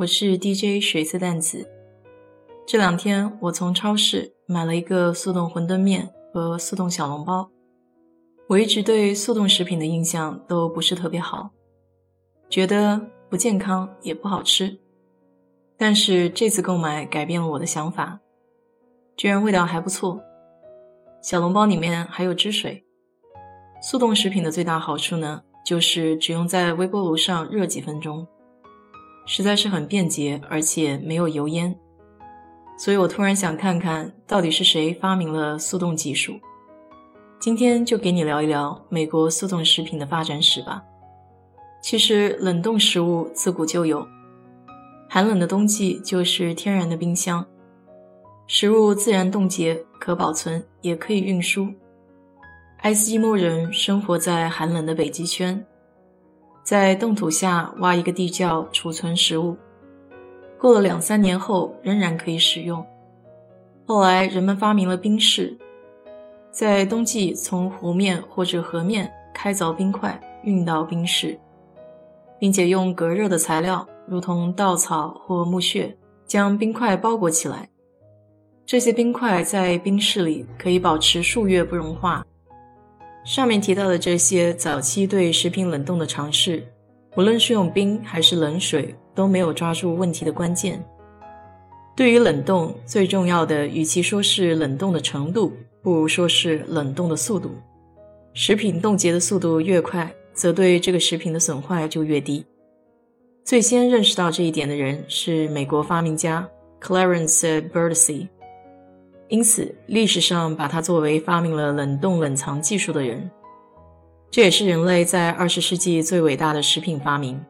我是 DJ 水色淡子。这两天我从超市买了一个速冻馄饨面和速冻小笼包。我一直对速冻食品的印象都不是特别好，觉得不健康也不好吃。但是这次购买改变了我的想法，居然味道还不错。小笼包里面还有汁水。速冻食品的最大好处呢？就是只用在微波炉上热几分钟，实在是很便捷，而且没有油烟。所以我突然想看看到底是谁发明了速冻技术。今天就给你聊一聊美国速冻食品的发展史吧。其实冷冻食物自古就有，寒冷的冬季就是天然的冰箱，食物自然冻结，可保存，也可以运输。爱斯基摩人生活在寒冷的北极圈，在冻土下挖一个地窖储存食物，过了两三年后仍然可以使用。后来人们发明了冰室，在冬季从湖面或者河面开凿冰块运到冰室，并且用隔热的材料，如同稻草或木屑，将冰块包裹起来。这些冰块在冰室里可以保持数月不融化。上面提到的这些早期对食品冷冻的尝试，无论是用冰还是冷水，都没有抓住问题的关键。对于冷冻最重要的，与其说是冷冻的程度，不如说是冷冻的速度。食品冻结的速度越快，则对这个食品的损坏就越低。最先认识到这一点的人是美国发明家 Clarence Birdsey。因此，历史上把他作为发明了冷冻冷藏技术的人。这也是人类在二十世纪最伟大的食品发明。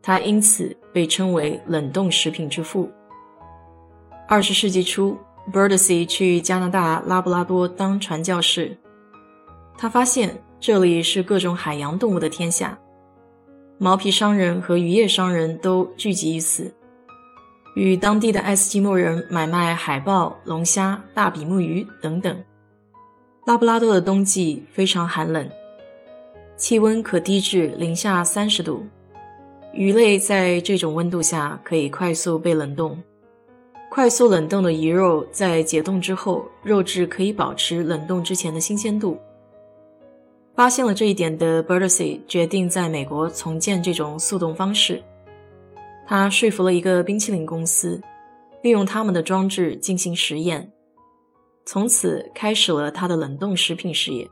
他因此被称为冷冻食品之父。二十世纪初，Birdsey 去加拿大拉布拉多当传教士。他发现这里是各种海洋动物的天下，毛皮商人和渔业商人都聚集于此。与当地的爱斯基摩人买卖海豹、龙虾、大比目鱼等等。拉布拉多的冬季非常寒冷，气温可低至零下三十度，鱼类在这种温度下可以快速被冷冻。快速冷冻的鱼肉在解冻之后，肉质可以保持冷冻之前的新鲜度。发现了这一点的 Birdsey 决定在美国重建这种速冻方式。他说服了一个冰淇淋公司，利用他们的装置进行实验，从此开始了他的冷冻食品事业。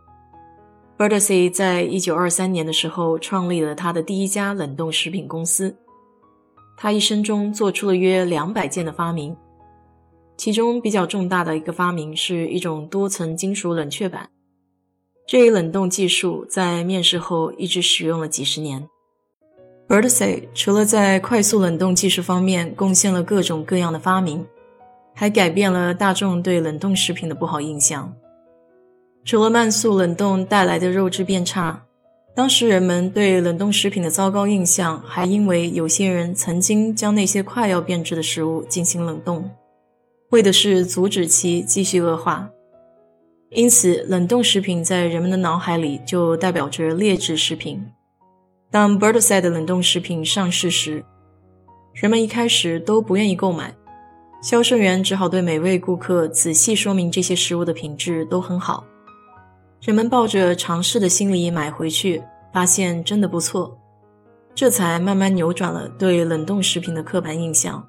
Birdsey 在一九二三年的时候创立了他的第一家冷冻食品公司。他一生中做出了约两百件的发明，其中比较重大的一个发明是一种多层金属冷却板。这一冷冻技术在面世后一直使用了几十年。Birdsey 除了在快速冷冻技术方面贡献了各种各样的发明，还改变了大众对冷冻食品的不好印象。除了慢速冷冻带来的肉质变差，当时人们对冷冻食品的糟糕印象，还因为有些人曾经将那些快要变质的食物进行冷冻，为的是阻止其继续恶化。因此，冷冻食品在人们的脑海里就代表着劣质食品。当 Birdsey 的冷冻食品上市时，人们一开始都不愿意购买，销售员只好对每位顾客仔细说明这些食物的品质都很好。人们抱着尝试的心理买回去，发现真的不错，这才慢慢扭转了对冷冻食品的刻板印象。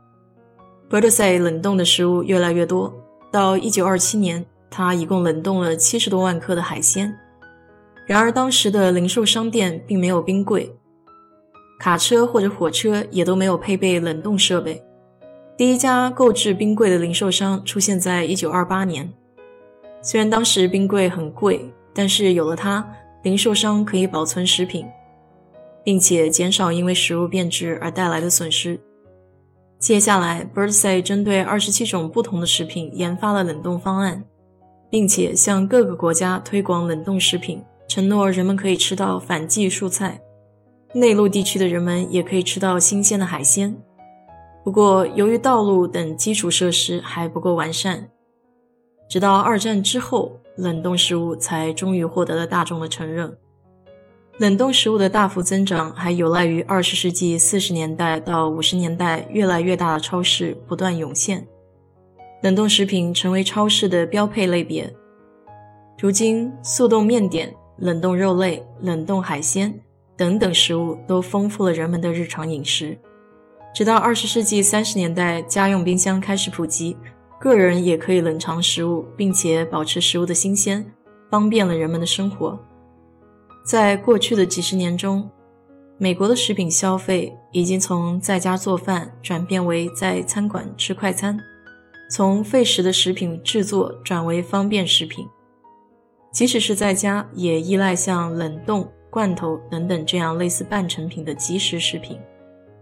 Birdsey 冷冻的食物越来越多，到1927年，他一共冷冻了七十多万克的海鲜。然而，当时的零售商店并没有冰柜，卡车或者火车也都没有配备冷冻设备。第一家购置冰柜的零售商出现在1928年。虽然当时冰柜很贵，但是有了它，零售商可以保存食品，并且减少因为食物变质而带来的损失。接下来，Birdsey 针对二十七种不同的食品研发了冷冻方案，并且向各个国家推广冷冻食品，承诺人们可以吃到反季蔬菜，内陆地区的人们也可以吃到新鲜的海鲜。不过，由于道路等基础设施还不够完善，直到二战之后，冷冻食物才终于获得了大众的承认。冷冻食物的大幅增长还有赖于二十世纪四十年代到五十年代越来越大的超市不断涌现，冷冻食品成为超市的标配类别。如今，速冻面点、冷冻肉类、冷冻海鲜等等食物都丰富了人们的日常饮食。直到二十世纪三十年代，家用冰箱开始普及，个人也可以冷藏食物，并且保持食物的新鲜，方便了人们的生活。在过去的几十年中，美国的食品消费已经从在家做饭转变为在餐馆吃快餐，从费时的食品制作转为方便食品，即使是在家，也依赖像冷冻、罐头等等这样类似半成品的即食食品。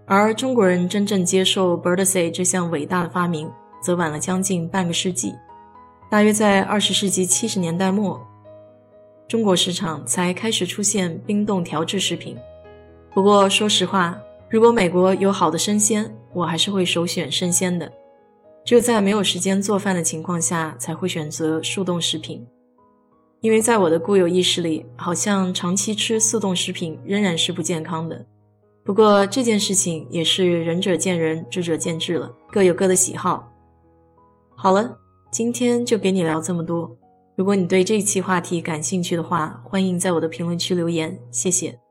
而中国人真正接受 Birdseye 这项伟大的发明，则晚了将近半个世纪。大约在二十世纪七十年代末，中国市场才开始出现冰冻调制食品。不过，说实话，如果美国有好的生鲜，我还是会首选生鲜的。只有在没有时间做饭的情况下，才会选择速冻食品。因为在我的固有意识里，好像长期吃速冻食品仍然是不健康的。不过这件事情也是仁者见仁，智者见智了，各有各的喜好。好了，今天就给你聊这么多。如果你对这期话题感兴趣的话，欢迎在我的评论区留言，谢谢。